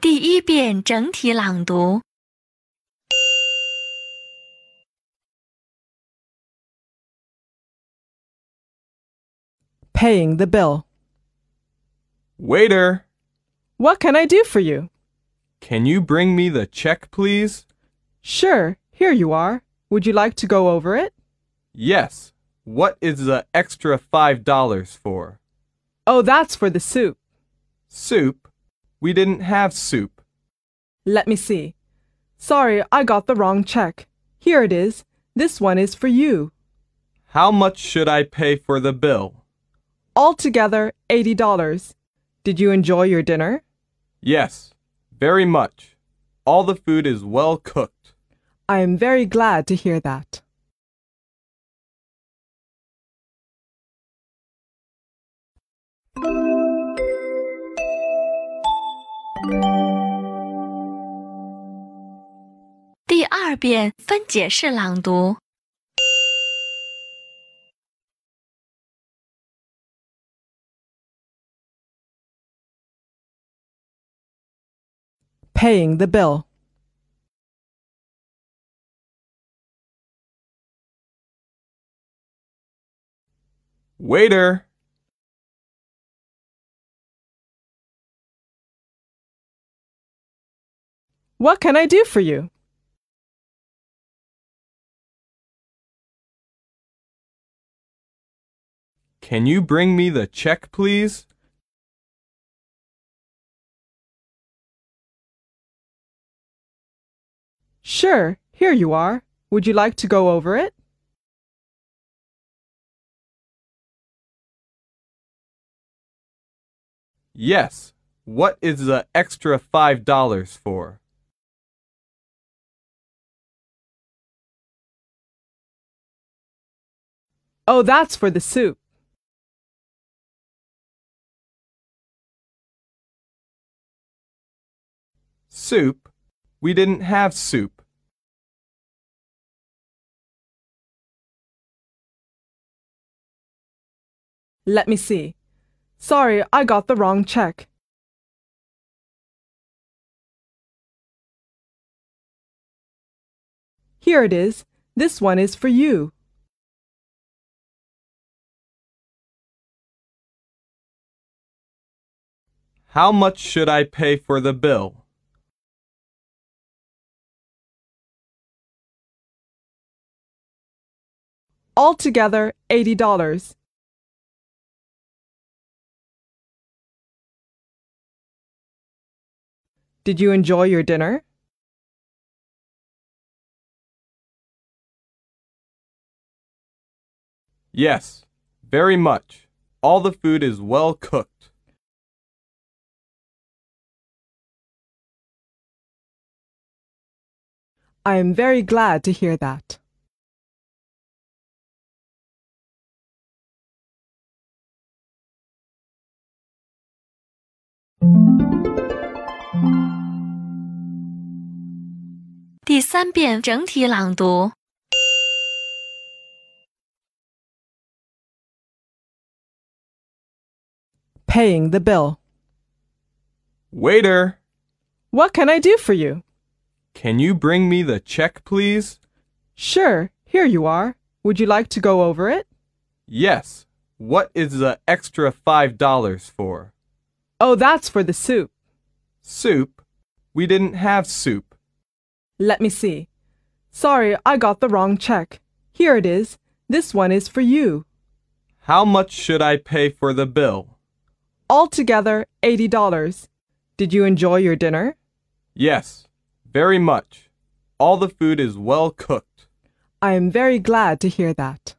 第一遍整体朗读。 Paying the bill. Waiter, What can I do for you? can you bring me the check, please? Sure, here you are. Would you like to go over it? Yes. What is the extra five dollars for? Oh, that's for the soup. Soup? We didn't have soup. Let me see. Sorry, I got the wrong check. Here it is. This one is for you. How much should I pay for the bill? Altogether, $80. Did you enjoy your dinner? Yes, very much. All the food is well cooked. I am very glad to hear that. 第二遍分解式朗读。 Paying the bill. Waiter, What can I do for you? can you bring me the check, please? Sure, here you are. Would you like to go over it? Yes. What is the extra five dollars for? Oh, that's for the soup. Soup? We didn't have soup. Let me see. Sorry, I got the wrong check. Here it is. This one is for you. How much should I pay for the bill? Altogether, $80. Did you enjoy your dinner? Yes, very much. All the food is well cooked. I am very glad to hear that. Paying the bill. Waiter, what can I do for you? Can you bring me the check, please? Sure, here you are. Would you like to go over it? Yes. What is the extra five dollars for? Oh, that's for the soup. Soup? We didn't have soup. Let me see. Sorry, I got the wrong check. Here it is. This one is for you. How much should I pay for the bill? Altogether, $80. Did you enjoy your dinner? Yes, very much. All the food is well cooked. I am very glad to hear that.